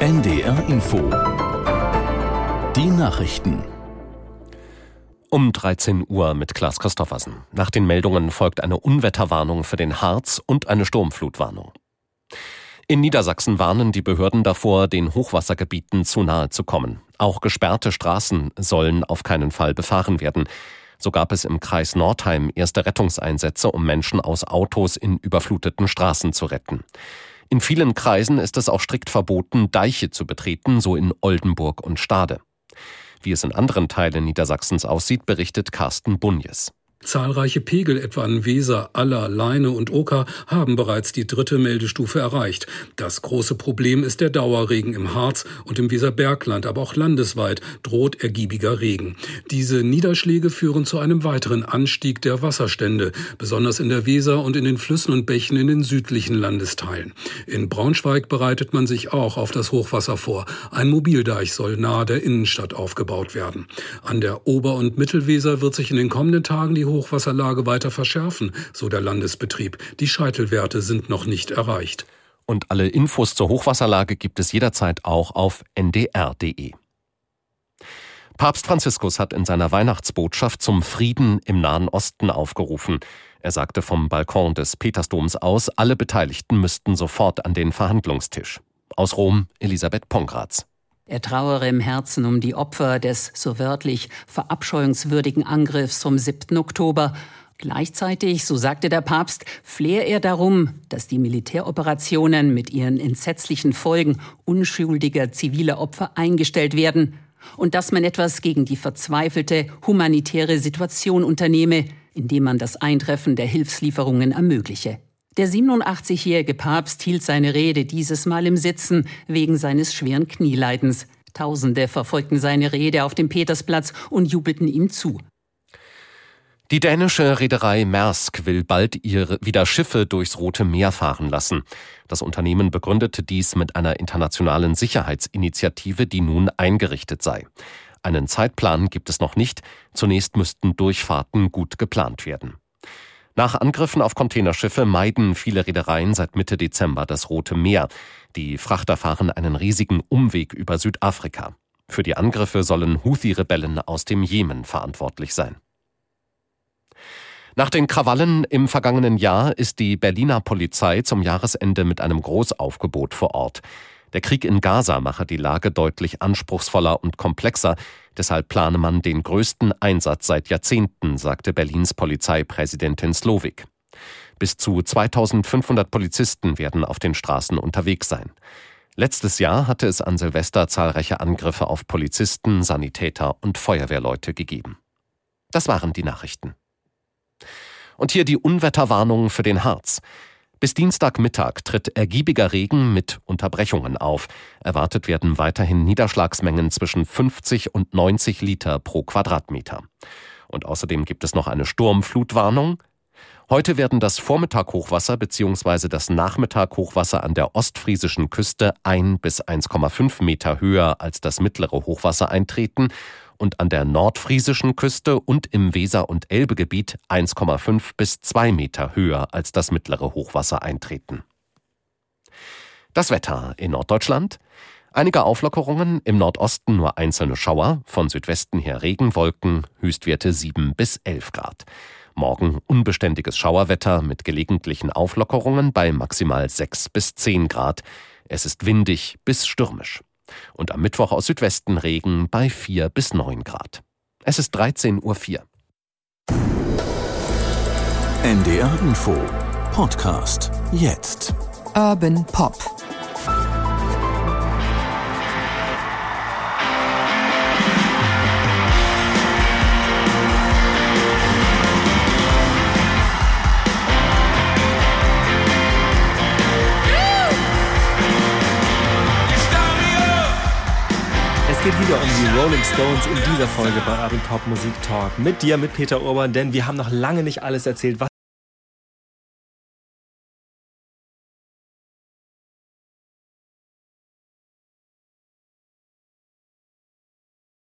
NDR Info. Die Nachrichten. Um 13 Uhr mit Klaas Christoffersen. Nach den Meldungen folgt eine Unwetterwarnung für den Harz und eine Sturmflutwarnung. In Niedersachsen warnen die Behörden davor, den Hochwassergebieten zu nahe zu kommen. Auch gesperrte Straßen sollen auf keinen Fall befahren werden. So gab es im Kreis Nordheim erste Rettungseinsätze, um Menschen aus Autos in überfluteten Straßen zu retten. In vielen Kreisen ist es auch strikt verboten, Deiche zu betreten, so in Oldenburg und Stade. Wie es in anderen Teilen Niedersachsens aussieht, berichtet Carsten Bunjes. Zahlreiche Pegel, etwa an Weser, Aller, Leine und Oker, haben bereits die dritte Meldestufe erreicht. Das große Problem ist der Dauerregen im Harz und im Weserbergland, aber auch landesweit droht ergiebiger Regen. Diese Niederschläge führen zu einem weiteren Anstieg der Wasserstände, besonders in der Weser und in den Flüssen und Bächen in den südlichen Landesteilen. In Braunschweig bereitet man sich auch auf das Hochwasser vor. Ein Mobildeich soll nahe der Innenstadt aufgebaut werden. An der Ober- und Mittelweser wird sich in den kommenden Tagen die Hochwasserlage weiter verschärfen, so der Landesbetrieb. Die Scheitelwerte sind noch nicht erreicht. Und alle Infos zur Hochwasserlage gibt es jederzeit auch auf ndr.de. Papst Franziskus hat in seiner Weihnachtsbotschaft zum Frieden im Nahen Osten aufgerufen. Er sagte vom Balkon des Petersdoms aus, alle Beteiligten müssten sofort an den Verhandlungstisch. Aus Rom, Elisabeth Pongratz. Er trauere im Herzen um die Opfer des so wörtlich verabscheuungswürdigen Angriffs vom 7. Oktober. Gleichzeitig, so sagte der Papst, flehe er darum, dass die Militäroperationen mit ihren entsetzlichen Folgen unschuldiger ziviler Opfer eingestellt werden und dass man etwas gegen die verzweifelte humanitäre Situation unternehme, indem man das Eintreffen der Hilfslieferungen ermögliche. Der 87-jährige Papst hielt seine Rede dieses Mal im Sitzen wegen seines schweren Knieleidens. Tausende verfolgten seine Rede auf dem Petersplatz und jubelten ihm zu. Die dänische Reederei Maersk will bald ihre wieder Schiffe durchs Rote Meer fahren lassen. Das Unternehmen begründete dies mit einer internationalen Sicherheitsinitiative, die nun eingerichtet sei. Einen Zeitplan gibt es noch nicht. Zunächst müssten Durchfahrten gut geplant werden. Nach Angriffen auf Containerschiffe meiden viele Reedereien seit Mitte Dezember das Rote Meer. Die Frachter fahren einen riesigen Umweg über Südafrika. Für die Angriffe sollen Houthi-Rebellen aus dem Jemen verantwortlich sein. Nach den Krawallen im vergangenen Jahr ist die Berliner Polizei zum Jahresende mit einem Großaufgebot vor Ort. Der Krieg in Gaza mache die Lage deutlich anspruchsvoller und komplexer. Deshalb plane man den größten Einsatz seit Jahrzehnten, sagte Berlins Polizeipräsidentin Slowik. Bis zu 2500 Polizisten werden auf den Straßen unterwegs sein. Letztes Jahr hatte es an Silvester zahlreiche Angriffe auf Polizisten, Sanitäter und Feuerwehrleute gegeben. Das waren die Nachrichten. Und hier die Unwetterwarnung für den Harz. Bis Dienstagmittag tritt ergiebiger Regen mit Unterbrechungen auf. Erwartet werden weiterhin Niederschlagsmengen zwischen 50 und 90 Liter pro Quadratmeter. Und außerdem gibt es noch eine Sturmflutwarnung. Heute werden das Vormittag-Hochwasser bzw. das Nachmittag-Hochwasser an der ostfriesischen Küste ein bis 1,5 Meter höher als das mittlere Hochwasser eintreten und an der nordfriesischen Küste und im Weser- und Elbegebiet 1,5 bis 2 Meter höher als das mittlere Hochwasser eintreten. Das Wetter in Norddeutschland. Einige Auflockerungen, im Nordosten nur einzelne Schauer, von Südwesten her Regenwolken, Höchstwerte 7 bis 11 Grad. Morgen unbeständiges Schauerwetter mit gelegentlichen Auflockerungen bei maximal 6 bis 10 Grad. Es ist windig bis stürmisch. Und am Mittwoch aus Südwesten Regen bei 4 bis 9 Grad. Es ist 13.04 Uhr. NDR Info Podcast jetzt. Urban Pop. Geht wieder um die Rolling Stones in dieser Folge bei Urban Pop Musik Talk. Mit dir, mit Peter Urban, denn wir haben noch lange nicht alles erzählt, was